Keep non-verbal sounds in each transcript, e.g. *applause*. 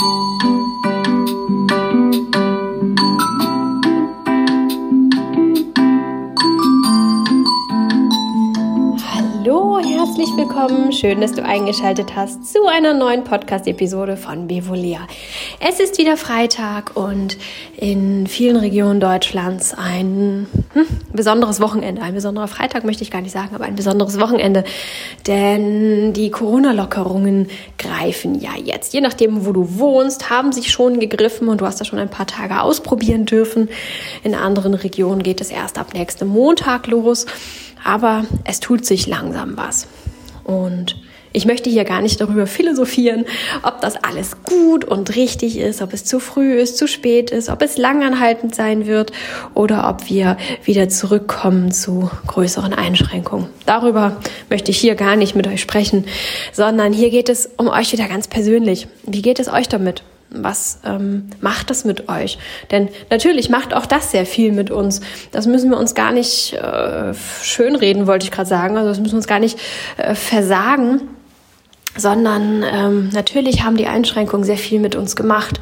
Música willkommen. Schön, dass du eingeschaltet hast zu einer neuen Podcast-Episode von Bevolia. Es ist wieder Freitag und in vielen Regionen Deutschlands ein hm, besonderes Wochenende. Ein besonderer Freitag möchte ich gar nicht sagen, aber ein besonderes Wochenende. Denn die Corona-Lockerungen greifen ja jetzt. Je nachdem, wo du wohnst, haben sich schon gegriffen und du hast das schon ein paar Tage ausprobieren dürfen. In anderen Regionen geht es erst ab nächstem Montag los aber es tut sich langsam was. Und ich möchte hier gar nicht darüber philosophieren, ob das alles gut und richtig ist, ob es zu früh ist, zu spät ist, ob es langanhaltend sein wird oder ob wir wieder zurückkommen zu größeren Einschränkungen. Darüber möchte ich hier gar nicht mit euch sprechen, sondern hier geht es um euch wieder ganz persönlich. Wie geht es euch damit? Was ähm, macht das mit euch? Denn natürlich macht auch das sehr viel mit uns. Das müssen wir uns gar nicht äh, schönreden, wollte ich gerade sagen. Also das müssen wir uns gar nicht äh, versagen sondern ähm, natürlich haben die Einschränkungen sehr viel mit uns gemacht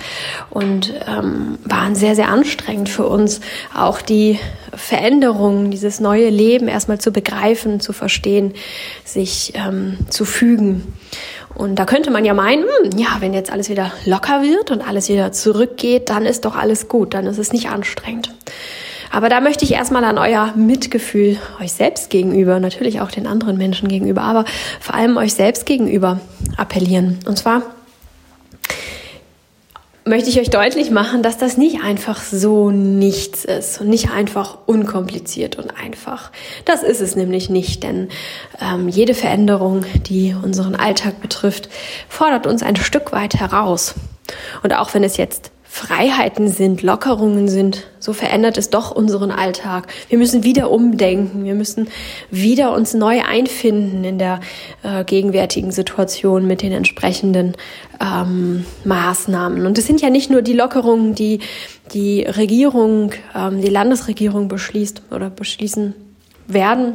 und ähm, waren sehr, sehr anstrengend für uns, auch die Veränderungen, dieses neue Leben erstmal zu begreifen, zu verstehen, sich ähm, zu fügen. Und da könnte man ja meinen, hm, ja, wenn jetzt alles wieder locker wird und alles wieder zurückgeht, dann ist doch alles gut, dann ist es nicht anstrengend. Aber da möchte ich erstmal an euer Mitgefühl euch selbst gegenüber, natürlich auch den anderen Menschen gegenüber, aber vor allem euch selbst gegenüber appellieren. Und zwar möchte ich euch deutlich machen, dass das nicht einfach so nichts ist und nicht einfach unkompliziert und einfach. Das ist es nämlich nicht, denn ähm, jede Veränderung, die unseren Alltag betrifft, fordert uns ein Stück weit heraus. Und auch wenn es jetzt Freiheiten sind, Lockerungen sind, so verändert es doch unseren Alltag. Wir müssen wieder umdenken, wir müssen wieder uns neu einfinden in der äh, gegenwärtigen Situation mit den entsprechenden ähm, Maßnahmen. Und es sind ja nicht nur die Lockerungen, die die Regierung, ähm, die Landesregierung beschließt oder beschließen werden,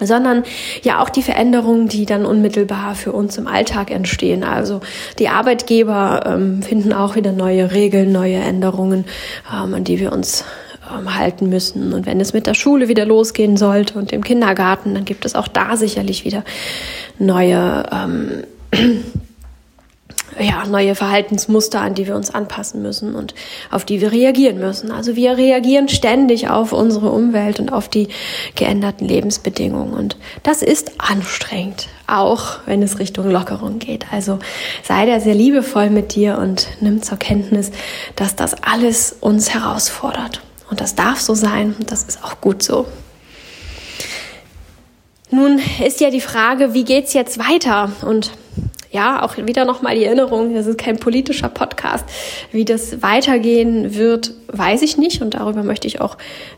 sondern ja auch die Veränderungen, die dann unmittelbar für uns im Alltag entstehen. Also die Arbeitgeber ähm, finden auch wieder neue Regeln, neue Änderungen, ähm, an die wir uns ähm, halten müssen. Und wenn es mit der Schule wieder losgehen sollte und dem Kindergarten, dann gibt es auch da sicherlich wieder neue ähm, ja, neue Verhaltensmuster, an die wir uns anpassen müssen und auf die wir reagieren müssen. Also wir reagieren ständig auf unsere Umwelt und auf die geänderten Lebensbedingungen. Und das ist anstrengend, auch wenn es Richtung Lockerung geht. Also sei da sehr liebevoll mit dir und nimm zur Kenntnis, dass das alles uns herausfordert. Und das darf so sein und das ist auch gut so. Nun ist ja die Frage, wie geht's jetzt weiter? Und ja, auch wieder nochmal die Erinnerung, das ist kein politischer Podcast. Wie das weitergehen wird, weiß ich nicht und darüber möchte ich auch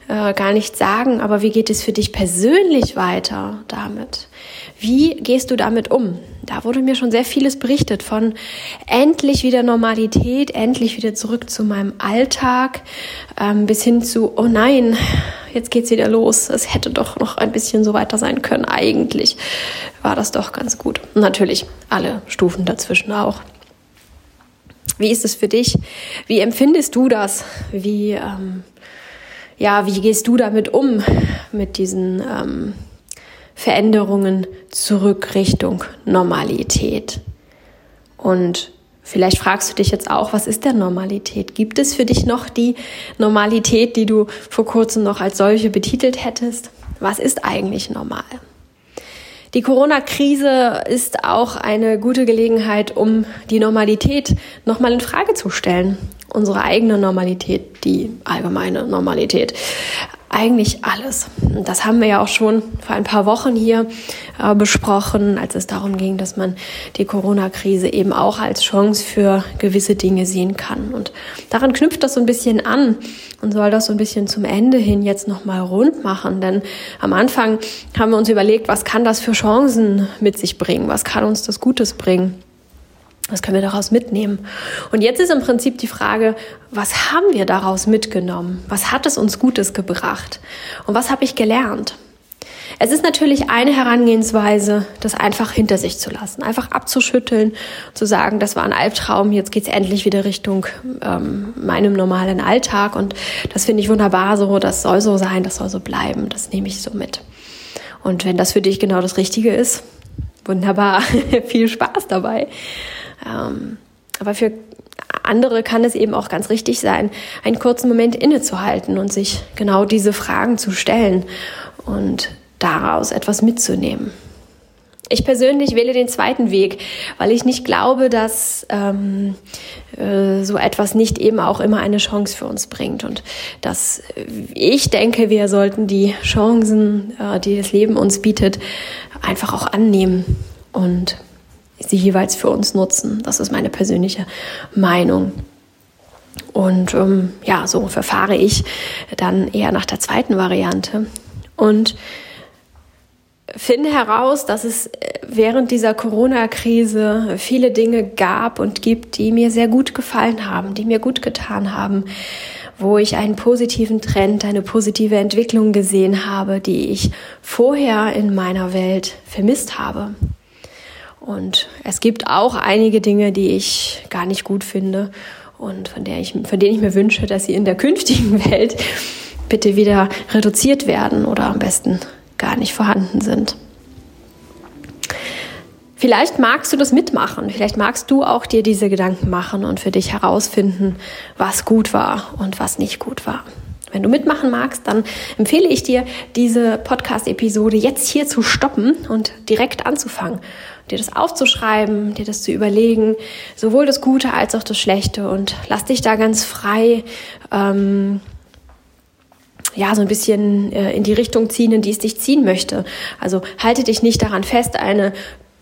äh, gar nichts sagen. Aber wie geht es für dich persönlich weiter damit? Wie gehst du damit um? Da wurde mir schon sehr vieles berichtet von endlich wieder Normalität, endlich wieder zurück zu meinem Alltag, ähm, bis hin zu, oh nein, jetzt geht's wieder los. Es hätte doch noch ein bisschen so weiter sein können. Eigentlich war das doch ganz gut. Natürlich alle Stufen dazwischen auch. Wie ist es für dich? Wie empfindest du das? Wie, ähm, ja, wie gehst du damit um, mit diesen ähm, Veränderungen zurück Richtung Normalität? Und Vielleicht fragst du dich jetzt auch, was ist denn Normalität? Gibt es für dich noch die Normalität, die du vor kurzem noch als solche betitelt hättest? Was ist eigentlich normal? Die Corona-Krise ist auch eine gute Gelegenheit, um die Normalität nochmal in Frage zu stellen. Unsere eigene Normalität, die allgemeine Normalität eigentlich alles. Das haben wir ja auch schon vor ein paar Wochen hier äh, besprochen, als es darum ging, dass man die Corona-Krise eben auch als Chance für gewisse Dinge sehen kann. Und daran knüpft das so ein bisschen an und soll das so ein bisschen zum Ende hin jetzt nochmal rund machen. Denn am Anfang haben wir uns überlegt, was kann das für Chancen mit sich bringen? Was kann uns das Gutes bringen? Was können wir daraus mitnehmen? Und jetzt ist im Prinzip die Frage, was haben wir daraus mitgenommen? Was hat es uns Gutes gebracht? Und was habe ich gelernt? Es ist natürlich eine Herangehensweise, das einfach hinter sich zu lassen, einfach abzuschütteln, zu sagen, das war ein Albtraum, jetzt geht's endlich wieder Richtung ähm, meinem normalen Alltag und das finde ich wunderbar so, das soll so sein, das soll so bleiben, das nehme ich so mit. Und wenn das für dich genau das Richtige ist, wunderbar, *laughs* viel Spaß dabei. Ähm, aber für andere kann es eben auch ganz richtig sein, einen kurzen Moment innezuhalten und sich genau diese Fragen zu stellen und daraus etwas mitzunehmen. Ich persönlich wähle den zweiten Weg, weil ich nicht glaube, dass ähm, äh, so etwas nicht eben auch immer eine Chance für uns bringt. Und dass ich denke, wir sollten die Chancen, äh, die das Leben uns bietet, einfach auch annehmen und sie jeweils für uns nutzen. Das ist meine persönliche Meinung. Und ähm, ja, so verfahre ich dann eher nach der zweiten Variante. Und finde heraus, dass es äh, während dieser Corona-Krise viele Dinge gab und gibt, die mir sehr gut gefallen haben, die mir gut getan haben, wo ich einen positiven Trend, eine positive Entwicklung gesehen habe, die ich vorher in meiner Welt vermisst habe. Und es gibt auch einige Dinge, die ich gar nicht gut finde und von, der ich, von denen ich mir wünsche, dass sie in der künftigen *laughs* Welt bitte wieder reduziert werden oder am besten gar nicht vorhanden sind. Vielleicht magst du das mitmachen, vielleicht magst du auch dir diese Gedanken machen und für dich herausfinden, was gut war und was nicht gut war. Wenn du mitmachen magst, dann empfehle ich dir, diese Podcast-Episode jetzt hier zu stoppen und direkt anzufangen. Dir das aufzuschreiben, dir das zu überlegen, sowohl das Gute als auch das Schlechte und lass dich da ganz frei ähm, ja, so ein bisschen äh, in die Richtung ziehen, in die es dich ziehen möchte. Also halte dich nicht daran fest, eine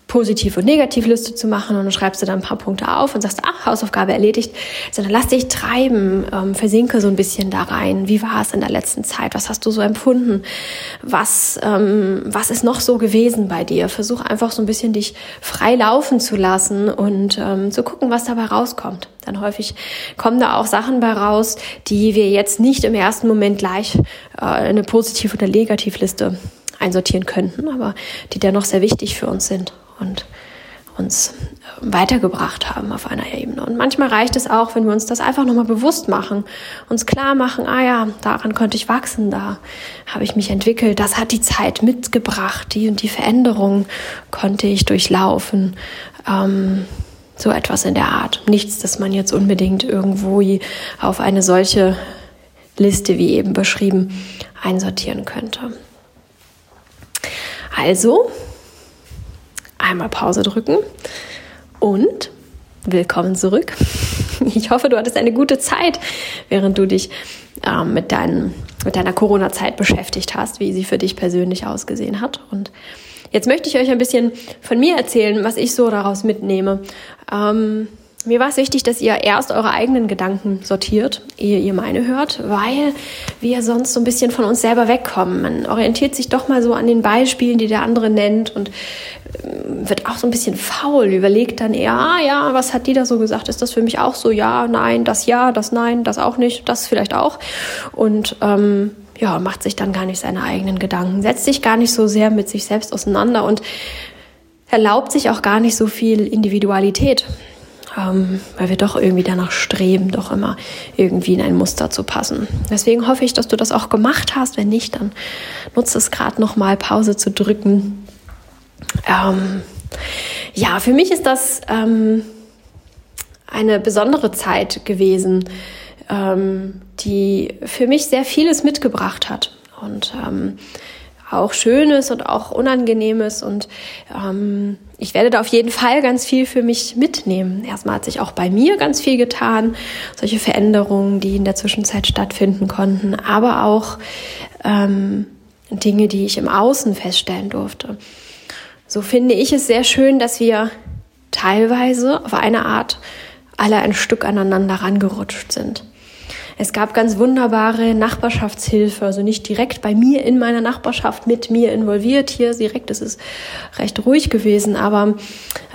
Positiv- und Negativliste zu machen und dann schreibst du dann ein paar Punkte auf und sagst, ach, Hausaufgabe erledigt, sondern lass dich treiben, ähm, versinke so ein bisschen da rein. Wie war es in der letzten Zeit? Was hast du so empfunden? Was, ähm, was ist noch so gewesen bei dir? Versuch einfach so ein bisschen dich frei laufen zu lassen und ähm, zu gucken, was dabei rauskommt. Dann häufig kommen da auch Sachen bei raus, die wir jetzt nicht im ersten Moment gleich äh, eine Positiv- oder Negativliste einsortieren könnten, aber die dennoch sehr wichtig für uns sind und uns weitergebracht haben auf einer Ebene. Und manchmal reicht es auch, wenn wir uns das einfach nochmal bewusst machen, uns klar machen, ah ja, daran konnte ich wachsen, da habe ich mich entwickelt, das hat die Zeit mitgebracht, die und die Veränderung konnte ich durchlaufen. Ähm, so etwas in der Art. Nichts, dass man jetzt unbedingt irgendwo auf eine solche Liste wie eben beschrieben einsortieren könnte. Also, einmal Pause drücken und willkommen zurück. *laughs* Ich hoffe, du hattest eine gute Zeit, während du dich ähm, mit, dein, mit deiner Corona-Zeit beschäftigt hast, wie sie für dich persönlich ausgesehen hat. Und jetzt möchte ich euch ein bisschen von mir erzählen, was ich so daraus mitnehme. Ähm, mir war es wichtig, dass ihr erst eure eigenen Gedanken sortiert, ehe ihr meine hört, weil wir sonst so ein bisschen von uns selber wegkommen. Man orientiert sich doch mal so an den Beispielen, die der andere nennt und ähm, wird auch so ein bisschen faul, überlegt dann eher, ah ja, was hat die da so gesagt? Ist das für mich auch so? Ja, nein, das ja, das nein, das auch nicht, das vielleicht auch. Und ähm, ja, macht sich dann gar nicht seine eigenen Gedanken, setzt sich gar nicht so sehr mit sich selbst auseinander und erlaubt sich auch gar nicht so viel Individualität ähm, weil wir doch irgendwie danach streben, doch immer irgendwie in ein Muster zu passen. Deswegen hoffe ich, dass du das auch gemacht hast. Wenn nicht, dann nutze es gerade nochmal, Pause zu drücken. Ähm, ja, für mich ist das ähm, eine besondere Zeit gewesen, ähm, die für mich sehr vieles mitgebracht hat. Und ähm, auch Schönes und auch Unangenehmes. Und ähm, ich werde da auf jeden Fall ganz viel für mich mitnehmen. Erstmal hat sich auch bei mir ganz viel getan, solche Veränderungen, die in der Zwischenzeit stattfinden konnten, aber auch ähm, Dinge, die ich im Außen feststellen durfte. So finde ich es sehr schön, dass wir teilweise auf eine Art alle ein Stück aneinander rangerutscht sind. Es gab ganz wunderbare Nachbarschaftshilfe, also nicht direkt bei mir in meiner Nachbarschaft mit mir involviert. Hier direkt ist es recht ruhig gewesen, aber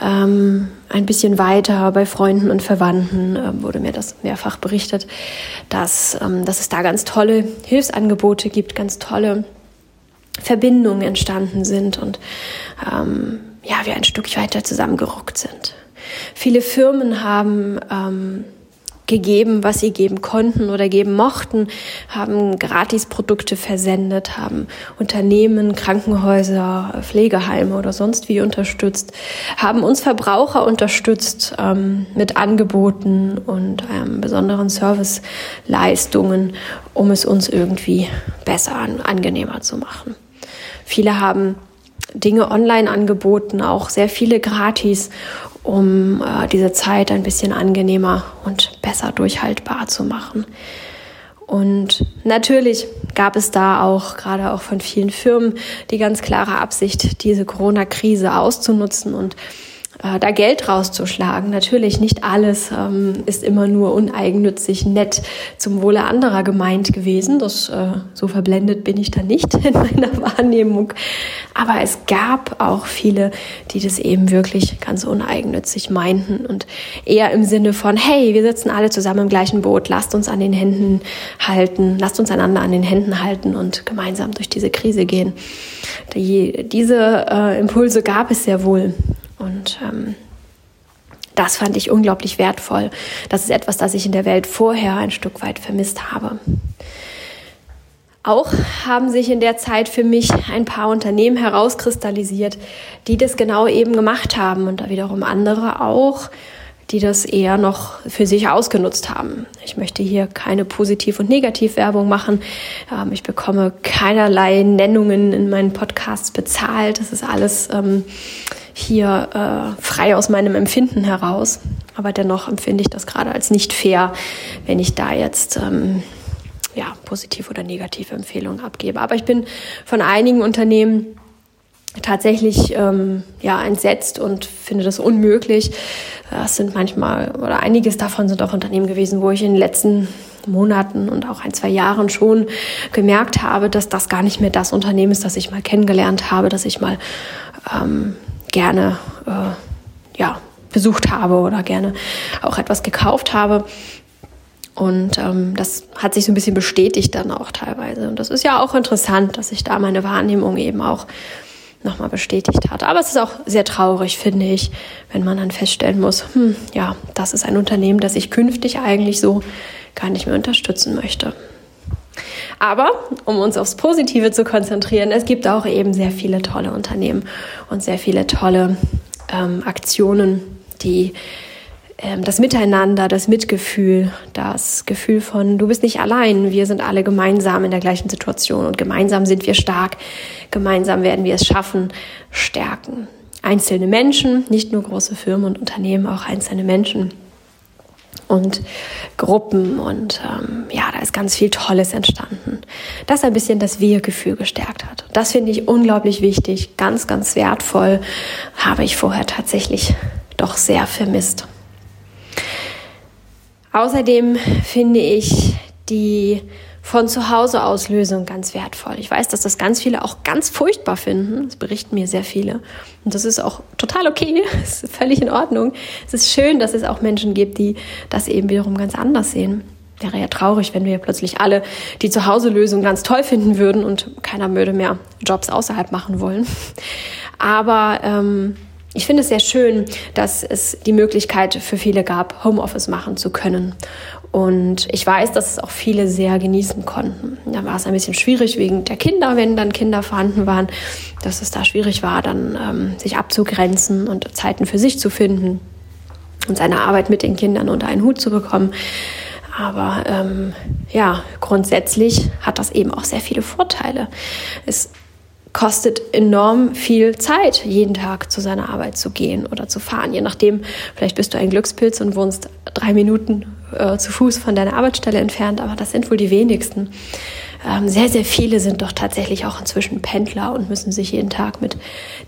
ähm, ein bisschen weiter bei Freunden und Verwandten äh, wurde mir das mehrfach berichtet, dass, ähm, dass es da ganz tolle Hilfsangebote gibt, ganz tolle Verbindungen entstanden sind und ähm, ja, wir ein Stück weiter zusammengerückt sind. Viele Firmen haben ähm, gegeben, was sie geben konnten oder geben mochten, haben Gratisprodukte versendet, haben Unternehmen, Krankenhäuser, Pflegeheime oder sonst wie unterstützt, haben uns Verbraucher unterstützt ähm, mit Angeboten und ähm, besonderen Serviceleistungen, um es uns irgendwie besser, angenehmer zu machen. Viele haben Dinge online angeboten, auch sehr viele gratis, um äh, diese Zeit ein bisschen angenehmer und besser durchhaltbar zu machen. Und natürlich gab es da auch, gerade auch von vielen Firmen, die ganz klare Absicht, diese Corona-Krise auszunutzen und äh, da Geld rauszuschlagen. Natürlich nicht alles ähm, ist immer nur uneigennützig, nett zum Wohle anderer gemeint gewesen. Das äh, so verblendet bin ich da nicht *laughs* in meiner Wahrnehmung. Aber es gab auch viele, die das eben wirklich ganz uneigennützig meinten und eher im Sinne von, hey, wir sitzen alle zusammen im gleichen Boot, lasst uns an den Händen halten, lasst uns einander an den Händen halten und gemeinsam durch diese Krise gehen. Die, diese äh, Impulse gab es sehr wohl. Und ähm, das fand ich unglaublich wertvoll. Das ist etwas, das ich in der Welt vorher ein Stück weit vermisst habe. Auch haben sich in der Zeit für mich ein paar Unternehmen herauskristallisiert, die das genau eben gemacht haben und da wiederum andere auch, die das eher noch für sich ausgenutzt haben. Ich möchte hier keine Positiv- und Negativwerbung machen. Ähm, ich bekomme keinerlei Nennungen in meinen Podcasts bezahlt. Das ist alles ähm, hier äh, frei aus meinem Empfinden heraus. Aber dennoch empfinde ich das gerade als nicht fair, wenn ich da jetzt ähm, ja, positiv oder negative Empfehlungen abgebe. Aber ich bin von einigen Unternehmen tatsächlich ähm, ja entsetzt und finde das unmöglich. Es sind manchmal oder einiges davon sind auch Unternehmen gewesen, wo ich in den letzten Monaten und auch ein, zwei Jahren schon gemerkt habe, dass das gar nicht mehr das Unternehmen ist, das ich mal kennengelernt habe, das ich mal ähm, gerne äh, ja, besucht habe oder gerne auch etwas gekauft habe. Und ähm, das hat sich so ein bisschen bestätigt dann auch teilweise. Und das ist ja auch interessant, dass sich da meine Wahrnehmung eben auch nochmal bestätigt hat. Aber es ist auch sehr traurig, finde ich, wenn man dann feststellen muss, hm, ja, das ist ein Unternehmen, das ich künftig eigentlich so gar nicht mehr unterstützen möchte. Aber um uns aufs Positive zu konzentrieren, es gibt auch eben sehr viele tolle Unternehmen und sehr viele tolle ähm, Aktionen, die ähm, das Miteinander, das Mitgefühl, das Gefühl von, du bist nicht allein, wir sind alle gemeinsam in der gleichen Situation und gemeinsam sind wir stark, gemeinsam werden wir es schaffen, stärken. Einzelne Menschen, nicht nur große Firmen und Unternehmen, auch einzelne Menschen und Gruppen und ähm, ja, da ist ganz viel Tolles entstanden, das ein bisschen das Wir-Gefühl gestärkt hat. Das finde ich unglaublich wichtig, ganz, ganz wertvoll, habe ich vorher tatsächlich doch sehr vermisst. Außerdem finde ich die von zu Hause aus Lösung ganz wertvoll. Ich weiß, dass das ganz viele auch ganz furchtbar finden. Das berichten mir sehr viele. Und das ist auch total okay. *laughs* Das ist völlig in Ordnung. Es ist schön, dass es auch Menschen gibt, die das eben wiederum ganz anders sehen. Wäre ja traurig, wenn wir plötzlich alle die Zuhause-Lösung ganz toll finden würden und keiner würde mehr Jobs außerhalb machen wollen. Aber ähm, ich finde es sehr schön, dass es die Möglichkeit für viele gab, Homeoffice machen zu können. Und ich weiß, dass es auch viele sehr genießen konnten. Da war es ein bisschen schwierig wegen der Kinder, wenn dann Kinder vorhanden waren, dass es da schwierig war, dann ähm, sich abzugrenzen und Zeiten für sich zu finden und seine Arbeit mit den Kindern unter einen Hut zu bekommen. Aber ähm, ja, grundsätzlich hat das eben auch sehr viele Vorteile. Es kostet enorm viel Zeit, jeden Tag zu seiner Arbeit zu gehen oder zu fahren. Je nachdem, vielleicht bist du ein Glückspilz und wohnst drei Minuten äh, zu Fuß von deiner Arbeitsstelle entfernt, aber das sind wohl die wenigsten. Ähm, sehr, sehr viele sind doch tatsächlich auch inzwischen Pendler und müssen sich jeden Tag mit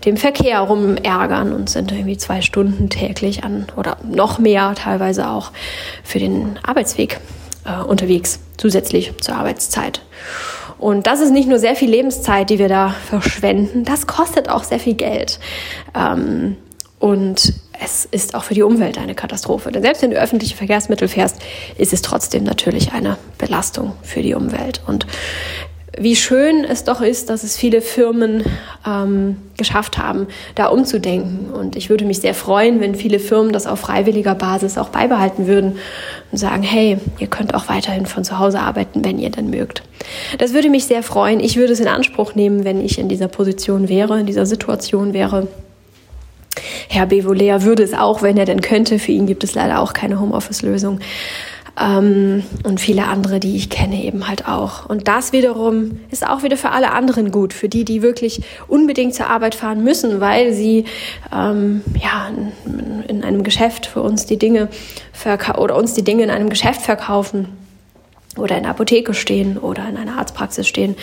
dem Verkehr rumärgern und sind irgendwie zwei Stunden täglich an oder noch mehr teilweise auch für den Arbeitsweg äh, unterwegs, zusätzlich zur Arbeitszeit. Und das ist nicht nur sehr viel Lebenszeit, die wir da verschwenden, das kostet auch sehr viel Geld. Ähm, und es ist auch für die Umwelt eine Katastrophe. Denn selbst wenn du öffentliche Verkehrsmittel fährst, ist es trotzdem natürlich eine Belastung für die Umwelt. Und wie schön es doch ist, dass es viele Firmen ähm, geschafft haben, da umzudenken. Und ich würde mich sehr freuen, wenn viele Firmen das auf freiwilliger Basis auch beibehalten würden und sagen, hey, ihr könnt auch weiterhin von zu Hause arbeiten, wenn ihr denn mögt. Das würde mich sehr freuen. Ich würde es in Anspruch nehmen, wenn ich in dieser Position wäre, in dieser Situation wäre. Herr Bevolea würde es auch, wenn er denn könnte. Für ihn gibt es leider auch keine Homeoffice-Lösung. Ähm, und viele andere, die ich kenne, eben halt auch. Und das wiederum ist auch wieder für alle anderen gut, für die, die wirklich unbedingt zur Arbeit fahren müssen, weil sie ähm, ja in, in, einem Geschäft für uns die Dinge oder uns die Dinge in einem Geschäft verkaufen oder in der Apotheke stehen oder in einer Arztpraxis stehen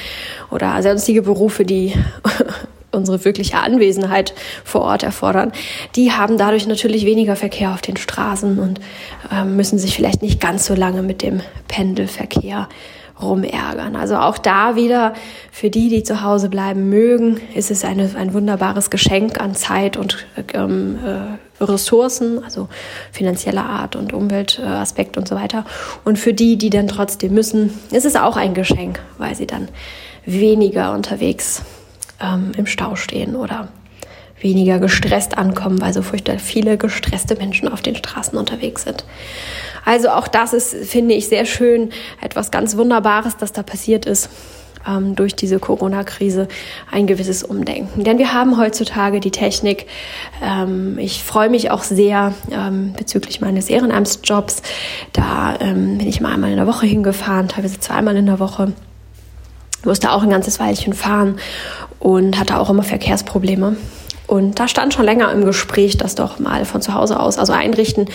oder sonstige Berufe, die *laughs* unsere wirkliche Anwesenheit vor Ort erfordern, die haben dadurch natürlich weniger Verkehr auf den Straßen und äh, müssen sich vielleicht nicht ganz so lange mit dem Pendelverkehr rumärgern. Also auch da wieder für die, die zu Hause bleiben mögen, ist es eine, ein wunderbares Geschenk an Zeit und ähm, äh, Ressourcen, also finanzieller Art und Umweltaspekt und so weiter. Und für die, die dann trotzdem müssen, ist es auch ein Geschenk, weil sie dann weniger unterwegs ähm, im Stau stehen oder weniger gestresst ankommen, weil so furchtbar viele gestresste Menschen auf den Straßen unterwegs sind. Also auch das ist, finde ich, sehr schön, etwas ganz Wunderbares, das da passiert ist ähm, durch diese Corona-Krise, ein gewisses Umdenken. Denn wir haben heutzutage die Technik. Ähm, ich freue mich auch sehr ähm, bezüglich meines Ehrenamtsjobs. Da ähm, bin ich mal einmal in der Woche hingefahren, teilweise zweimal in der Woche musste auch ein ganzes Weilchen fahren und hatte auch immer Verkehrsprobleme. Und da stand schon länger im Gespräch, das doch mal von zu Hause aus, also einrichten,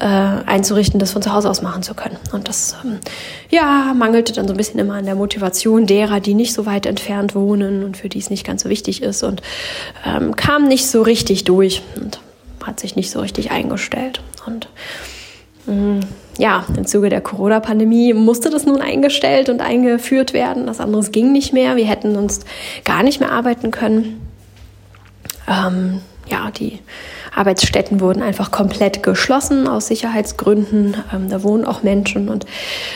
äh, einzurichten, das von zu Hause aus machen zu können. Und das, ähm, ja, mangelte dann so ein bisschen immer an der Motivation derer, die nicht so weit entfernt wohnen und für die es nicht ganz so wichtig ist und ähm, kam nicht so richtig durch und hat sich nicht so richtig eingestellt. Und mh, ja, im Zuge der Corona-Pandemie musste das nun eingestellt und eingeführt werden. Das andere ging nicht mehr. Wir hätten uns gar nicht mehr arbeiten können. Ähm, ja, die Arbeitsstätten wurden einfach komplett geschlossen aus Sicherheitsgründen. Ähm, da wohnen auch Menschen und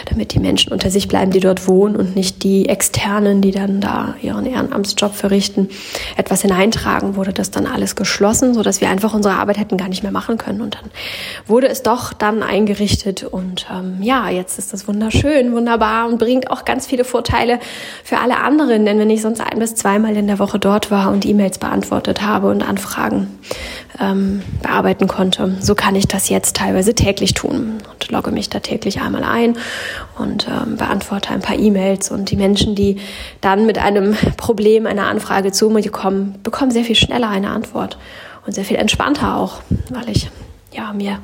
damit die Menschen unter sich bleiben, die dort wohnen und nicht die Externen, die dann da ihren Ehrenamtsjob verrichten, etwas hineintragen, wurde das dann alles geschlossen, sodass wir einfach unsere Arbeit hätten gar nicht mehr machen können. Und dann wurde es doch dann eingerichtet und ähm, ja, jetzt ist das wunderschön, wunderbar und bringt auch ganz viele Vorteile für alle anderen. Denn wenn ich sonst ein bis zweimal in der Woche dort war und E-Mails beantwortet habe und Anfragen bearbeiten konnte. So kann ich das jetzt teilweise täglich tun und logge mich da täglich einmal ein und ähm, beantworte ein paar E-Mails. Und die Menschen, die dann mit einem Problem, einer Anfrage zu mir kommen, bekommen sehr viel schneller eine Antwort und sehr viel entspannter auch, weil ich ja mir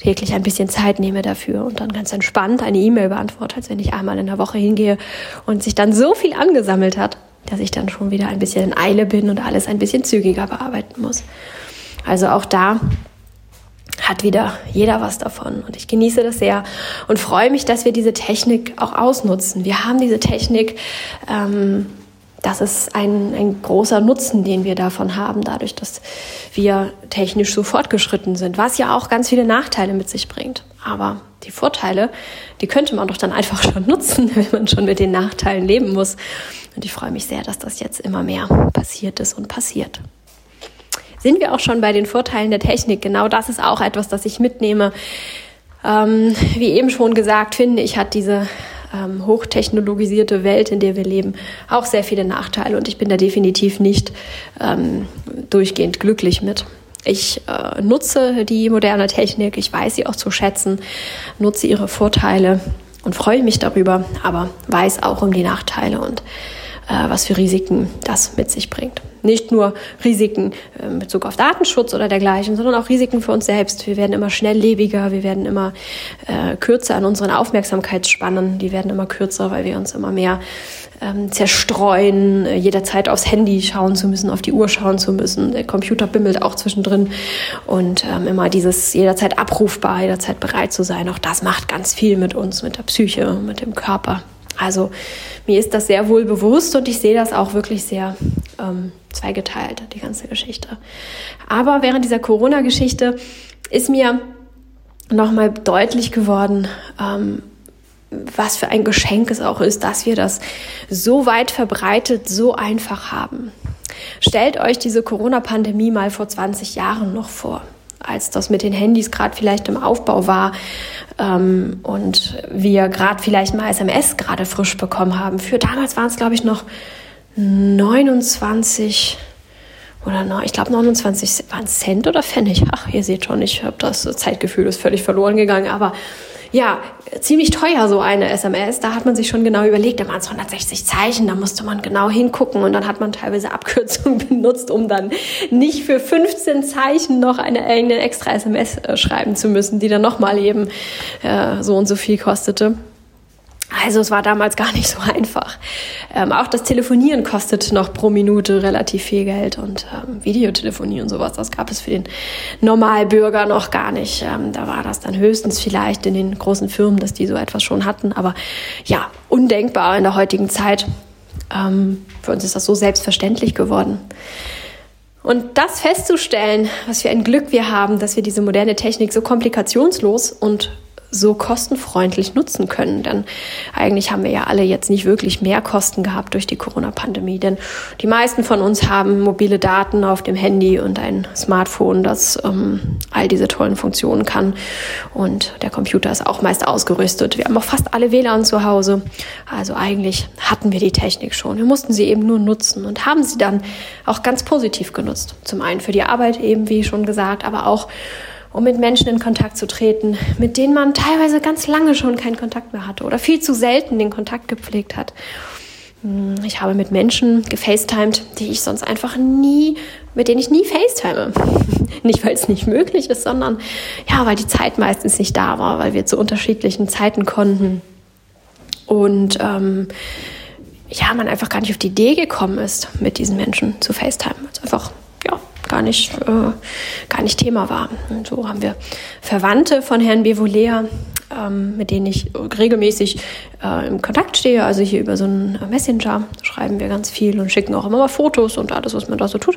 täglich ein bisschen Zeit nehme dafür und dann ganz entspannt eine E-Mail beantworte, als wenn ich einmal in der Woche hingehe und sich dann so viel angesammelt hat, dass ich dann schon wieder ein bisschen in Eile bin und alles ein bisschen zügiger bearbeiten muss. Also auch da hat wieder jeder was davon. Und ich genieße das sehr und freue mich, dass wir diese Technik auch ausnutzen. Wir haben diese Technik, ähm, das ist ein, ein großer Nutzen, den wir davon haben, dadurch, dass wir technisch so fortgeschritten sind, was ja auch ganz viele Nachteile mit sich bringt. Aber die Vorteile, die könnte man doch dann einfach *laughs* schon nutzen, wenn man schon mit den Nachteilen leben muss. Und ich freue mich sehr, dass das jetzt immer mehr passiert ist und passiert sind wir auch schon bei den Vorteilen der Technik. Genau das ist auch etwas, das ich mitnehme. Ähm, wie eben schon gesagt, finde ich, hat diese ähm, hochtechnologisierte Welt, in der wir leben, auch sehr viele Nachteile und ich bin da definitiv nicht ähm, durchgehend glücklich mit. Ich äh, nutze die moderne Technik, ich weiß sie auch zu schätzen, nutze ihre Vorteile und freue mich darüber, aber weiß auch um die Nachteile und was für Risiken das mit sich bringt. Nicht nur Risiken äh, in Bezug auf Datenschutz oder dergleichen, sondern auch Risiken für uns selbst. Wir werden immer schnelllebiger, wir werden immer äh, kürzer an unseren Aufmerksamkeitsspannen, die werden immer kürzer, weil wir uns immer mehr ähm, zerstreuen, äh, jederzeit aufs Handy schauen zu müssen, auf die Uhr schauen zu müssen. Der Computer bimmelt auch zwischendrin und ähm, immer dieses jederzeit abrufbar, jederzeit bereit zu sein. Auch das macht ganz viel mit uns, mit der Psyche, mit dem Körper. Also mir ist das sehr wohl bewusst und ich sehe das auch wirklich sehr ähm, zweigeteilt, die ganze Geschichte. Aber während dieser Corona-Geschichte ist mir nochmal deutlich geworden, ähm, was für ein Geschenk es auch ist, dass wir das so weit verbreitet, so einfach haben. Stellt euch diese Corona-Pandemie mal vor 20 Jahren noch vor, als das mit den Handys gerade vielleicht im Aufbau war ähm, und wir gerade vielleicht mal SMS gerade frisch bekommen haben. Für damals waren es, glaube ich, noch 29 oder no, ich glaube 29 waren Cent oder Pfennig. Ach, ihr seht schon, ich habe das Zeitgefühl ist völlig verloren gegangen, aber ja, ziemlich teuer so eine SMS. Da hat man sich schon genau überlegt, da waren es 160 Zeichen, da musste man genau hingucken und dann hat man teilweise *laughs* Abkürzungen benutzt, um dann nicht für 15 Zeichen noch eine, eine extra SMS äh, schreiben zu müssen, die dann nochmal eben äh, so und so viel kostete. Also es war damals gar nicht so *laughs* einfach. Ähm, auch das Telefonieren kostet noch pro Minute relativ viel Geld und ähm, Videotelefonie und sowas, das gab es für den Normalbürger noch gar nicht. Ähm, da war das dann höchstens vielleicht in den großen Firmen, dass die so etwas schon hatten. Aber ja, undenkbar in der heutigen Zeit. Ähm, für uns ist das so selbstverständlich geworden. Und das festzustellen, was für ein Glück wir haben, dass wir diese moderne Technik so komplikationslos und so kostenfreundlich nutzen können. Denn eigentlich haben wir ja alle jetzt nicht wirklich mehr Kosten gehabt durch die Corona-Pandemie. Denn die meisten von uns haben mobile Daten auf dem Handy und ein Smartphone, das ähm, all diese tollen Funktionen kann. Und der Computer ist auch meist ausgerüstet. Wir haben auch fast alle WLAN zu Hause. Also eigentlich hatten wir die Technik schon. Wir mussten sie eben nur nutzen und haben sie dann auch ganz positiv genutzt. Zum einen für die Arbeit eben, wie schon gesagt, aber auch um mit Menschen in Kontakt zu treten, mit denen man teilweise ganz lange schon keinen Kontakt mehr hatte oder viel zu selten den Kontakt gepflegt hat. Hm, ich habe mit Menschen gefacetimed, die ich sonst einfach nie, mit denen ich nie facetime. *laughs* nicht, weil es nicht möglich ist, sondern ja, weil die Zeit meistens nicht da war, weil wir zu unterschiedlichen Zeiten konnten. Und ähm, ja, man einfach gar nicht auf die Idee gekommen ist, mit diesen Menschen zu FaceTime. Also einfach gar nicht, äh, gar nicht Thema war. Und so haben wir Verwandte von Herrn Bevolea, ähm, mit denen ich regelmäßig äh, im Kontakt stehe. Also hier über so einen Messenger schreiben wir ganz viel und schicken auch immer mal Fotos und alles, was man da so tut.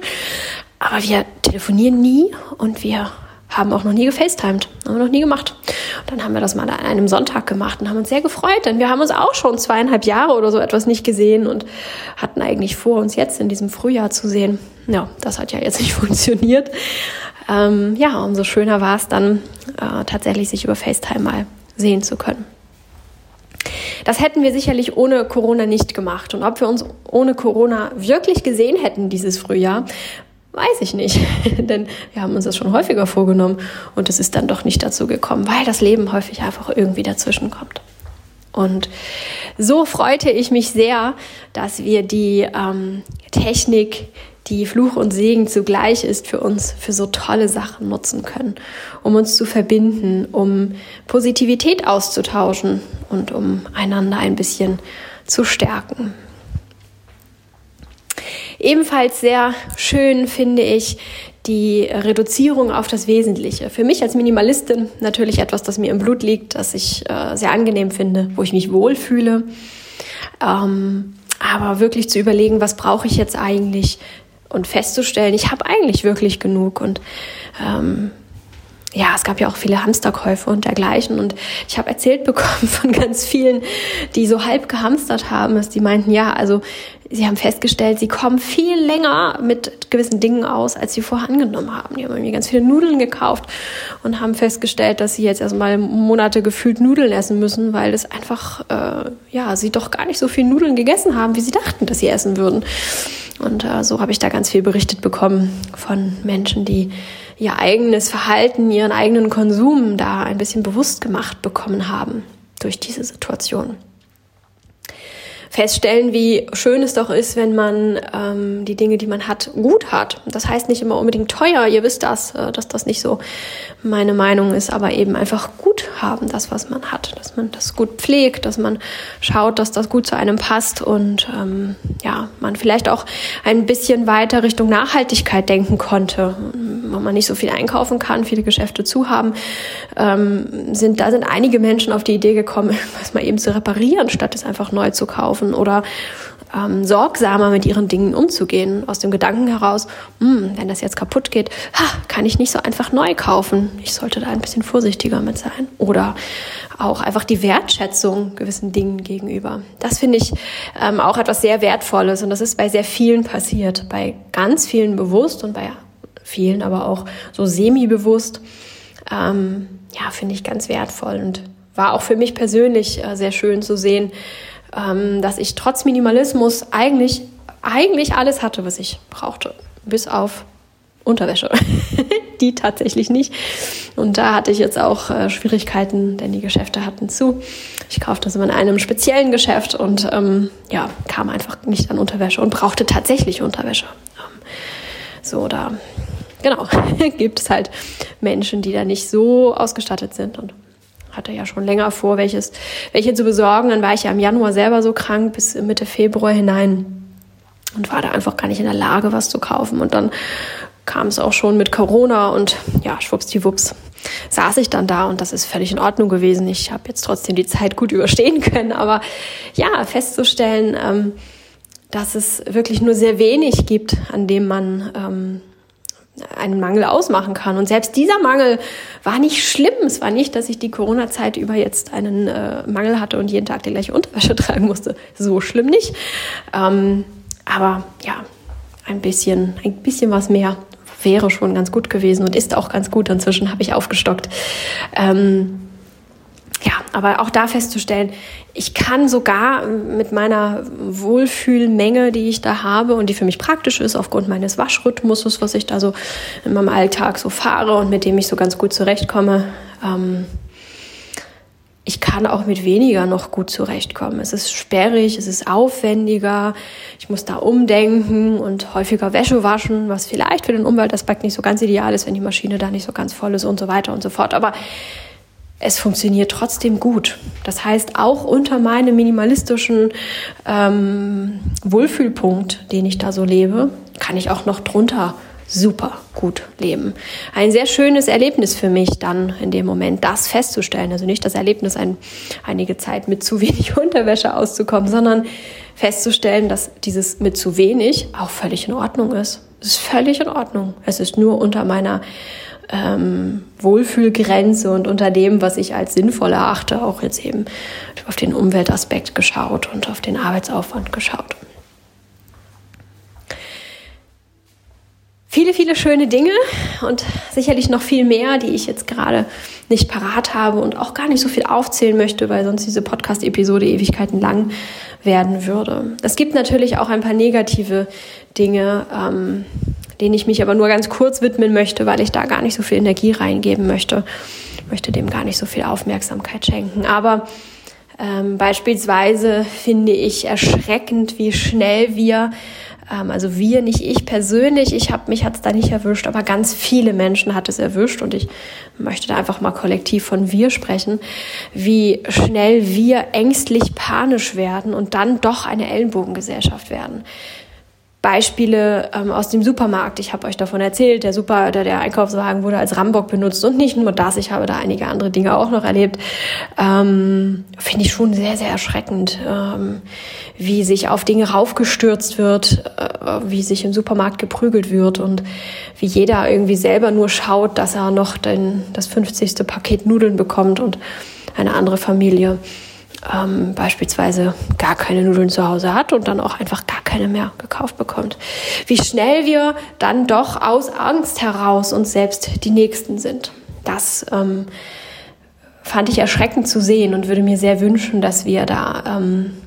Aber wir telefonieren nie und wir haben auch noch nie gefacetimed, haben wir noch nie gemacht. Und dann haben wir das mal an einem Sonntag gemacht und haben uns sehr gefreut, denn wir haben uns auch schon zweieinhalb Jahre oder so etwas nicht gesehen und hatten eigentlich vor, uns jetzt in diesem Frühjahr zu sehen. Ja, das hat ja jetzt nicht *laughs* funktioniert. Ähm, ja, umso schöner war es dann äh, tatsächlich, sich über FaceTime mal sehen zu können. Das hätten wir sicherlich ohne Corona nicht gemacht. Und ob wir uns ohne Corona wirklich gesehen hätten dieses Frühjahr, Weiß ich nicht, *laughs* denn wir haben uns das schon häufiger vorgenommen und es ist dann doch nicht dazu gekommen, weil das Leben häufig einfach irgendwie dazwischen kommt. Und so freute ich mich sehr, dass wir die ähm, Technik, die Fluch und Segen zugleich ist für uns, für so tolle Sachen nutzen können, um uns zu verbinden, um Positivität auszutauschen und um einander ein bisschen zu stärken. Ebenfalls sehr schön finde ich die Reduzierung auf das Wesentliche. Für mich als Minimalistin natürlich etwas, das mir im Blut liegt, das ich äh, sehr angenehm finde, wo ich mich wohlfühle. Ähm, aber wirklich zu überlegen, was brauche ich jetzt eigentlich und festzustellen, ich habe eigentlich wirklich genug und ähm, ja, es gab ja auch viele Hamsterkäufe und dergleichen. Und ich habe erzählt *laughs* bekommen von ganz vielen, die so halb gehamstert haben, dass die meinten, ja, also sie haben festgestellt, sie kommen viel länger mit gewissen Dingen aus, als sie vorher angenommen haben. Die haben irgendwie ganz viele Nudeln gekauft und haben festgestellt, dass sie jetzt erstmal Monate gefühlt Nudeln essen müssen, weil es einfach, äh, ja, sie doch gar nicht so viel Nudeln gegessen haben, wie sie dachten, dass sie essen würden. Und äh, so habe ich da ganz viel berichtet bekommen von Menschen, die ihr eigenes Verhalten, ihren eigenen Konsum da ein bisschen bewusst gemacht bekommen haben durch diese Situation feststellen, wie schön es doch ist, wenn man ähm, die Dinge, die man hat, gut hat. Das heißt nicht immer unbedingt teuer, ihr wisst das, äh, dass das nicht so meine Meinung ist, aber eben einfach gut haben, das, was man hat, dass man das gut pflegt, dass man schaut, dass das gut zu einem passt und ähm, ja, man vielleicht auch ein bisschen weiter Richtung Nachhaltigkeit denken konnte, wenn man nicht so viel einkaufen kann, viele Geschäfte zu haben, ähm, sind da sind einige Menschen auf die Idee gekommen, *laughs* was mal eben zu reparieren, statt es einfach neu zu kaufen kaufen oder ähm, sorgsamer mit ihren Dingen umzugehen. Aus dem Gedanken heraus, hm, wenn das jetzt kaputt geht, ha, kann ich nicht so einfach neu kaufen. Ich sollte da ein bisschen vorsichtiger mit sein. Oder auch einfach die Wertschätzung gewissen Dingen gegenüber. Das finde ich ähm, auch etwas sehr Wertvolles und das ist bei sehr vielen passiert. Bei ganz vielen bewusst und bei vielen aber auch so semi-bewusst. Ähm, ja, finde ich ganz wertvoll und war auch für mich persönlich äh, sehr schön zu sehen, ähm, dass ich trotz Minimalismus eigentlich, eigentlich alles hatte, was ich brauchte. Bis auf Unterwäsche. *laughs* die tatsächlich nicht. Und da hatte ich jetzt auch äh, Schwierigkeiten, denn die Geschäfte hatten zu. Ich kaufte das immer in einem speziellen Geschäft und ähm, ja, kam einfach nicht an Unterwäsche und brauchte tatsächlich Unterwäsche. Ähm, so, da genau, *laughs* gibt es halt Menschen, die da nicht so ausgestattet sind und hatte ja schon länger vor, welches, welche zu besorgen. Dann war ich ja im Januar selber so krank bis Mitte Februar hinein und war da einfach gar nicht in der Lage, was zu kaufen. Und dann kam es auch schon mit Corona und ja, schwuppsdiwupps saß ich dann da und das ist völlig in Ordnung gewesen. Ich habe jetzt trotzdem die Zeit gut *laughs* überstehen können, aber ja, festzustellen, ähm, dass es wirklich nur sehr wenig gibt, an dem man ähm, einen Mangel ausmachen kann. Und selbst dieser Mangel war nicht schlimm. Es war nicht, dass ich die Corona-Zeit über jetzt einen äh, Mangel hatte und jeden Tag die gleiche Unterwäsche *laughs* tragen musste. So schlimm nicht. Ähm, aber ja, ein bisschen, ein bisschen was mehr wäre schon ganz gut gewesen und ist auch ganz gut. Inzwischen habe ich aufgestockt. Ähm, aber auch da festzustellen, ich kann sogar mit meiner Wohlfühlmenge, die ich da habe und die für mich praktisch ist, aufgrund meines Waschrhythmuses, was ich da so in meinem Alltag so fahre und mit dem ich so ganz gut zurechtkomme, ähm, ich kann auch mit weniger noch gut zurechtkommen. Es ist sperrig, es ist aufwendiger, ich muss da umdenken und häufiger Wäsche waschen, was vielleicht für den Umweltaspekt nicht so ganz ideal ist, wenn die Maschine da nicht so ganz voll ist und so weiter und so fort. Aber es funktioniert trotzdem gut. Das heißt, auch unter meinem minimalistischen ähm, Wohlfühlpunkt, den ich da so lebe, kann ich auch noch drunter super gut leben. Ein sehr schönes Erlebnis für mich dann in dem Moment, das festzustellen. Also nicht das Erlebnis, ein, einige Zeit mit zu wenig *laughs* Unterwäsche auszukommen, sondern festzustellen, dass dieses mit zu wenig auch völlig in Ordnung ist. Es ist völlig in Ordnung. Es ist nur unter meiner ähm, Wohlfühlgrenze und unter dem, was ich als sinnvoll erachte, auch jetzt eben auf den Umweltaspekt geschaut und auf den Arbeitsaufwand geschaut. viele, viele schöne Dinge und sicherlich noch viel mehr, die ich jetzt gerade nicht parat habe und auch gar nicht so viel aufzählen möchte, weil sonst diese Podcast-Episode Ewigkeiten lang werden würde. Es gibt natürlich auch ein paar negative Dinge, ähm, denen ich mich aber nur ganz kurz widmen möchte, weil ich da gar nicht so viel Energie reingeben möchte. Ich möchte dem gar nicht so viel Aufmerksamkeit schenken. Aber ähm, beispielsweise finde ich erschreckend, wie schnell wir ähm, also wir, nicht ich persönlich, ich habe mich hat es da nicht erwischt, aber ganz viele Menschen hat es erwischt und ich möchte da einfach mal kollektiv von wir sprechen, wie schnell wir ängstlich panisch werden und dann doch eine Ellenbogengesellschaft werden. Beispiele ähm, aus dem Supermarkt. Ich habe euch davon erzählt, der Super, der, der Einkaufswagen wurde als Rambock benutzt und nicht nur das, ich habe da einige andere Dinge auch noch erlebt. Ähm, Finde ich schon sehr, sehr erschreckend, ähm, wie sich auf Dinge raufgestürzt wird, äh, wie sich im Supermarkt geprügelt wird und wie jeder irgendwie selber nur schaut, dass er noch den, das 50. Paket Nudeln bekommt und eine andere Familie ähm, beispielsweise gar keine Nudeln zu Hause hat und dann auch einfach gar keine mehr gekauft bekommt. Wie schnell wir dann doch aus Angst heraus uns selbst die Nächsten sind. Das ähm, fand ich erschreckend zu sehen und würde mir sehr wünschen, dass wir da ähm,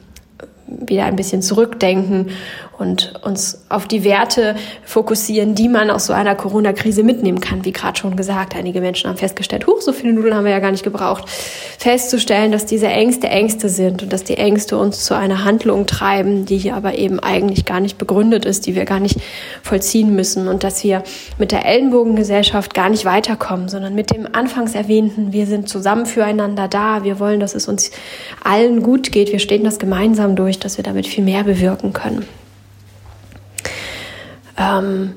wieder ein bisschen zurückdenken und uns auf die Werte fokussieren, die man aus so einer Corona-Krise mitnehmen kann. Wie gerade schon gesagt, einige Menschen haben festgestellt, huch, so viele Nudeln haben wir ja gar nicht gebraucht. Festzustellen, dass diese Ängste Ängste sind und dass die Ängste uns zu einer Handlung treiben, die hier aber eben eigentlich gar nicht begründet ist, die wir gar nicht vollziehen müssen und dass wir mit der Ellenbogengesellschaft gar nicht weiterkommen, sondern mit dem anfangs erwähnten, wir sind zusammen füreinander da, wir wollen, dass es uns allen gut geht, wir stehen das gemeinsam durch, dass wir damit viel mehr bewirken können. Ähm,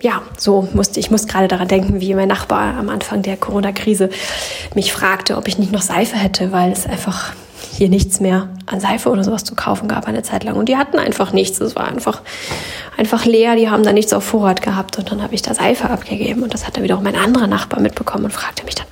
ja, so musste ich muss gerade daran denken, wie mein Nachbar am Anfang der Corona-Krise mich fragte, ob ich nicht noch Seife hätte, weil es einfach hier nichts mehr an Seife oder sowas zu kaufen gab eine Zeit lang. Und die hatten einfach nichts. Es war einfach, einfach leer. Die haben da nichts auf Vorrat gehabt. Und dann habe ich da Seife abgegeben. Und das hat dann wiederum mein anderer Nachbar mitbekommen und fragte mich dann,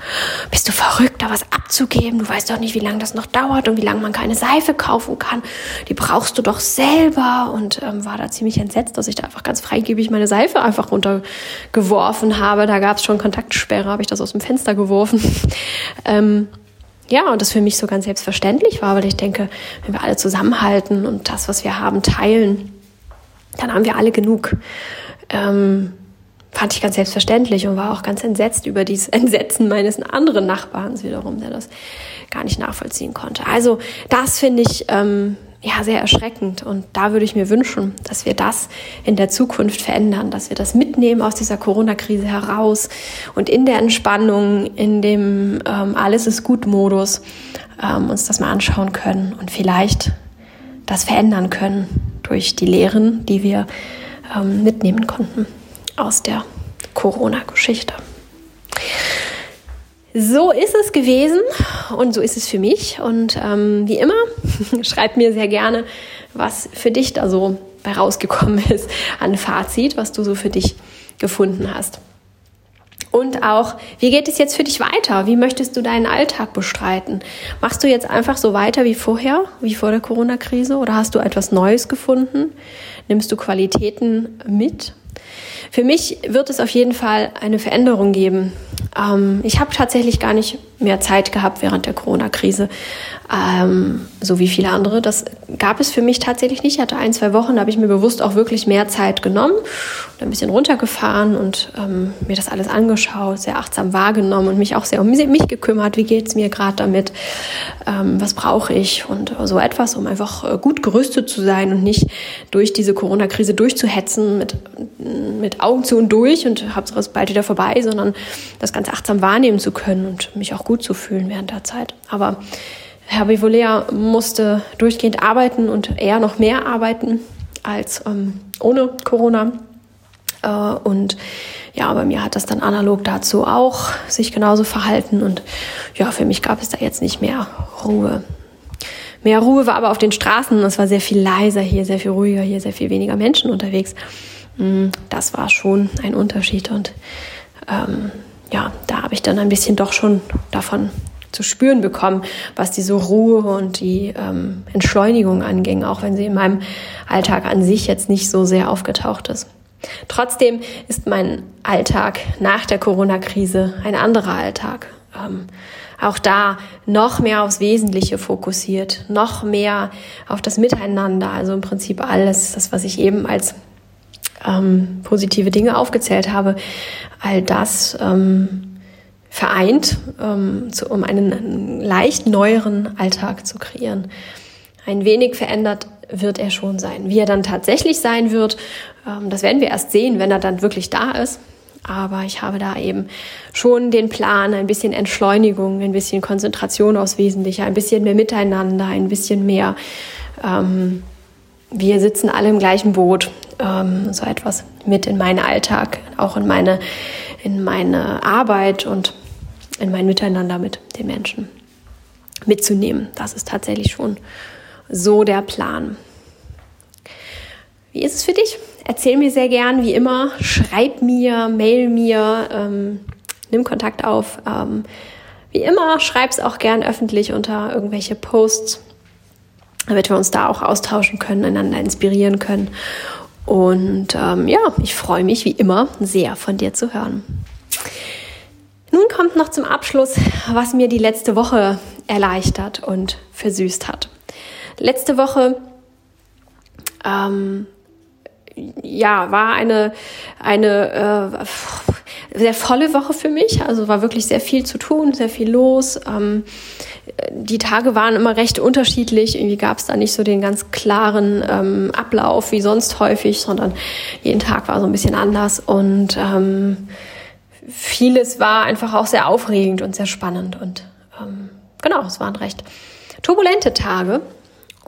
bist du verrückt, da was abzugeben? Du weißt doch nicht, wie lange das noch dauert und wie lange man keine Seife kaufen kann. Die brauchst du doch selber. Und ähm, war da ziemlich entsetzt, dass ich da einfach ganz freigebig meine Seife einfach runtergeworfen habe. Da gab es schon Kontaktsperre, habe ich das aus dem Fenster geworfen. *laughs* ähm, ja, und das für mich so ganz selbstverständlich war, weil ich denke, wenn wir alle zusammenhalten und das, was wir haben, teilen, dann haben wir alle genug. Ähm, fand ich ganz selbstverständlich und war auch ganz entsetzt über dieses *laughs* Entsetzen meines anderen Nachbarns wiederum, der das gar nicht nachvollziehen konnte. Also das finde ich ähm, ja sehr erschreckend und da würde ich mir wünschen, dass wir das in der Zukunft verändern, dass wir das mitnehmen aus dieser Corona-Krise heraus und in der Entspannung, in dem ähm, alles ist gut Modus ähm, uns das mal anschauen können und vielleicht das verändern können durch die Lehren, die wir ähm, mitnehmen konnten aus der Corona-Geschichte. So ist es gewesen und so ist es für mich. Und ähm, wie immer, *laughs* schreib mir sehr gerne, was für dich da so bei rausgekommen *laughs* ist an Fazit, was du so für dich gefunden hast. Und auch, wie geht es jetzt für dich weiter? Wie möchtest du deinen Alltag bestreiten? Machst du jetzt einfach so weiter wie vorher, wie vor der Corona-Krise? Oder hast du etwas Neues gefunden? Nimmst du Qualitäten mit? Für mich wird es auf jeden Fall eine Veränderung geben. Ähm, ich habe tatsächlich gar nicht mehr Zeit gehabt während der Corona-Krise, ähm, so wie viele andere. Das gab es für mich tatsächlich nicht. Ich hatte ein, zwei Wochen, da habe ich mir bewusst auch wirklich mehr Zeit genommen und ein bisschen runtergefahren und ähm, mir das alles angeschaut, sehr achtsam wahrgenommen und mich auch sehr um mich gekümmert. Wie geht's mir gerade damit? Ähm, was brauche ich? Und so etwas, um einfach äh, gut gerüstet zu sein und nicht durch diese Corona-Krise durchzuhetzen mit, mit Augen zu und durch und Hauptsache es bald wieder vorbei, sondern das ganz achtsam wahrnehmen zu können und mich auch gut zu fühlen während der Zeit. Aber Herr Bivolea musste durchgehend arbeiten und eher noch mehr arbeiten als ähm, ohne Corona. Äh, und ja, bei mir hat das dann analog dazu auch sich genauso verhalten. Und ja, für mich gab es da jetzt nicht mehr Ruhe. Mehr Ruhe war aber auf den Straßen. Es war sehr viel leiser hier, sehr viel ruhiger hier, sehr viel weniger Menschen unterwegs. Mm, das war schon ein Unterschied. Und ähm, ja, da habe ich dann ein bisschen doch schon davon zu spüren bekommen, was diese Ruhe und die ähm, Entschleunigung anging, auch wenn sie in meinem Alltag an sich jetzt nicht so sehr aufgetaucht ist. Trotzdem ist mein Alltag nach der Corona-Krise ein anderer Alltag. Ähm, auch da noch mehr aufs Wesentliche fokussiert, noch mehr auf das Miteinander, also im Prinzip alles, das, was ich eben als ähm, positive Dinge aufgezählt habe, all das ähm, vereint, ähm, zu, um einen leicht neueren Alltag zu kreieren. Ein wenig verändert wird er schon sein. Wie er dann tatsächlich sein wird, ähm, das werden wir erst sehen, wenn er dann wirklich da ist. Aber ich habe da eben schon den Plan, ein bisschen Entschleunigung, ein bisschen Konzentration aufs Wesentliche, ein bisschen mehr Miteinander, ein bisschen mehr, ähm, wir sitzen alle im gleichen Boot, ähm, so etwas mit in meinen Alltag, auch in meine, in meine Arbeit und in mein Miteinander mit den Menschen mitzunehmen. Das ist tatsächlich schon so der Plan. Wie ist es für dich? Erzähl mir sehr gern, wie immer. Schreib mir, mail mir, ähm, nimm Kontakt auf. Ähm, wie immer, schreib es auch gern öffentlich unter irgendwelche Posts, damit wir uns da auch austauschen können, einander inspirieren können. Und ähm, ja, ich freue mich wie immer sehr von dir zu hören. Nun kommt noch zum Abschluss, was mir die letzte Woche erleichtert und versüßt hat. Letzte Woche ähm, ja, war eine, eine äh, sehr volle Woche für mich. Also war wirklich sehr viel zu tun, sehr viel los. Ähm, die Tage waren immer recht unterschiedlich. Irgendwie gab es da nicht so den ganz klaren ähm, Ablauf wie sonst häufig, sondern jeden Tag war so ein bisschen anders. Und ähm, vieles war einfach auch sehr aufregend und sehr spannend. Und ähm, genau, es waren recht turbulente Tage.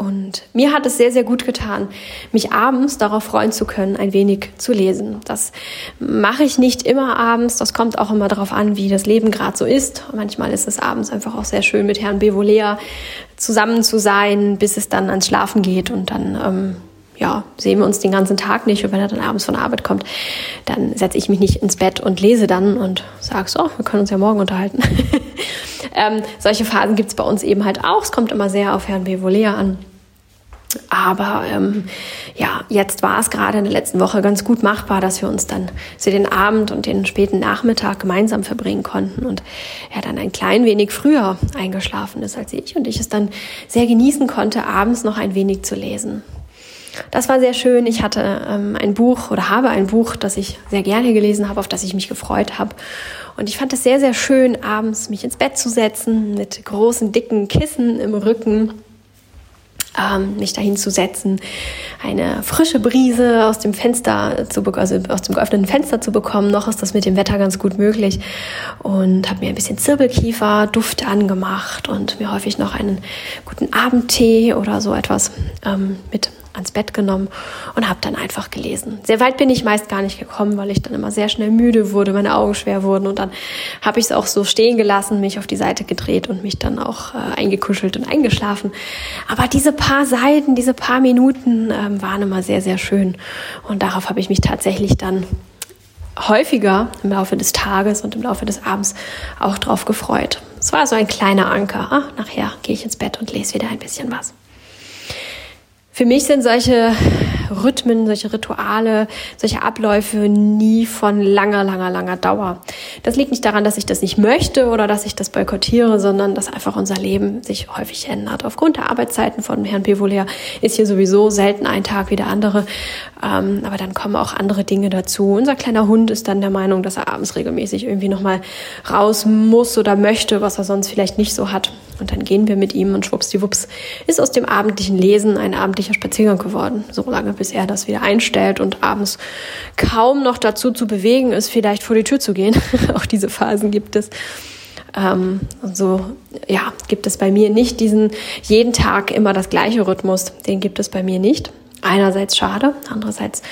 Und mir hat es sehr, sehr gut getan, mich abends darauf freuen zu können, ein wenig zu lesen. Das mache ich nicht immer abends. Das kommt auch immer darauf an, wie das Leben gerade so ist. Manchmal ist es abends einfach auch sehr schön, mit Herrn Bevolea zusammen zu sein, bis es dann ans Schlafen geht. Und dann ähm, ja, sehen wir uns den ganzen Tag nicht. Und wenn er dann abends von Arbeit kommt, dann setze ich mich nicht ins Bett und lese dann und sage so, wir können uns ja morgen unterhalten. *laughs* ähm, solche Phasen gibt es bei uns eben halt auch. Es kommt immer sehr auf Herrn Bevolea an. Aber ähm, ja, jetzt war es gerade in der letzten Woche ganz gut machbar, dass wir uns dann so den Abend und den späten Nachmittag gemeinsam verbringen konnten und er dann ein klein wenig früher eingeschlafen ist als ich und ich es dann sehr genießen konnte, abends noch ein wenig zu lesen. Das war sehr schön. Ich hatte ähm, ein Buch oder habe ein Buch, das ich sehr gerne gelesen habe, auf das ich mich gefreut habe. Und ich fand es sehr, sehr schön, abends mich ins Bett zu setzen mit großen, dicken Kissen im Rücken ähm, mich dahin zu setzen, eine frische Brise aus dem Fenster zu also aus dem geöffneten Fenster zu bekommen. Noch ist das mit dem Wetter ganz gut möglich und habe mir ein bisschen Zirbelkiefer Duft angemacht und mir häufig noch einen guten Abendtee oder so etwas ähm, mit ans Bett genommen und habe dann einfach gelesen. Sehr weit bin ich meist gar nicht gekommen, weil ich dann immer sehr schnell müde wurde, meine Augen schwer wurden und dann habe ich es auch so stehen gelassen, mich auf die Seite gedreht und mich dann auch äh, eingekuschelt und eingeschlafen. Aber diese paar Seiten, diese paar Minuten äh, waren immer sehr, sehr schön und darauf habe ich mich tatsächlich dann häufiger im Laufe des Tages und im Laufe des Abends auch drauf gefreut. Es war so ein kleiner Anker. Ah, nachher gehe ich ins Bett und lese wieder ein bisschen was. Für mich sind solche Rhythmen, solche Rituale, solche Abläufe nie von langer, langer, langer Dauer. Das liegt nicht daran, dass ich das nicht möchte oder dass ich das boykottiere, sondern dass einfach unser Leben sich häufig ändert. Aufgrund der Arbeitszeiten von Herrn Pivolier ist hier sowieso selten ein Tag wie der andere. Ähm, aber dann kommen auch andere Dinge dazu. Unser kleiner Hund ist dann der Meinung, dass er abends regelmäßig irgendwie nochmal raus muss oder möchte, was er sonst vielleicht nicht so hat. Und dann gehen wir mit ihm und schwuppsdiwupps ist aus dem abendlichen Lesen ein abendlicher Spaziergang geworden. So lange, bis er das wieder einstellt und abends kaum noch dazu zu bewegen ist, vielleicht vor die Tür zu gehen. *laughs* Auch diese Phasen gibt es. Ähm, so, ja, gibt es bei mir nicht diesen jeden Tag immer das gleiche Rhythmus. Den gibt es bei mir nicht. Einerseits schade, andererseits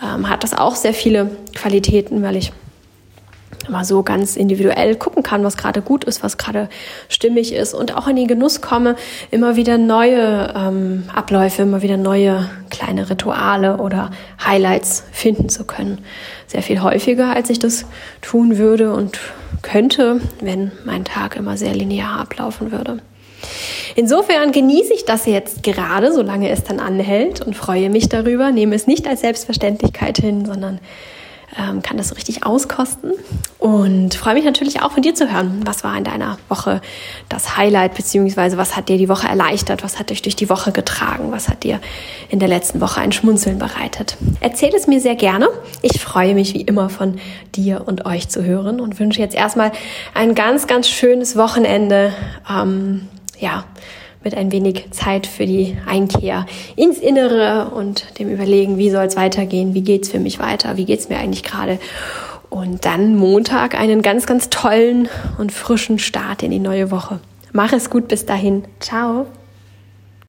ähm, hat das auch sehr viele Qualitäten, weil ich mal so ganz individuell gucken kann, was gerade gut ist, was gerade stimmig ist und auch in den Genuss komme, immer wieder neue ähm, Abläufe, immer wieder neue kleine Rituale oder Highlights finden zu können. Sehr viel häufiger, als ich das tun würde und könnte, wenn mein Tag immer sehr linear ablaufen würde. Insofern genieße ich das jetzt gerade, solange es dann anhält und freue mich darüber, nehme es nicht als Selbstverständlichkeit hin, sondern ähm, kann das so richtig auskosten und freue mich natürlich auch von dir zu hören. Was war in deiner Woche das Highlight, beziehungsweise was hat dir die Woche erleichtert, was hat dich durch die Woche getragen, was hat dir in der letzten Woche ein Schmunzeln bereitet. Erzähl es mir sehr gerne. Ich freue mich wie immer von dir und euch zu hören und wünsche jetzt erstmal ein ganz, ganz schönes Wochenende. Ähm, ja, mit ein wenig Zeit für die Einkehr ins Innere und dem Überlegen, wie soll es weitergehen, wie geht's für mich weiter, wie geht's mir eigentlich gerade. Und dann Montag einen ganz, ganz tollen und frischen Start in die neue Woche. Mach es gut bis dahin. Ciao.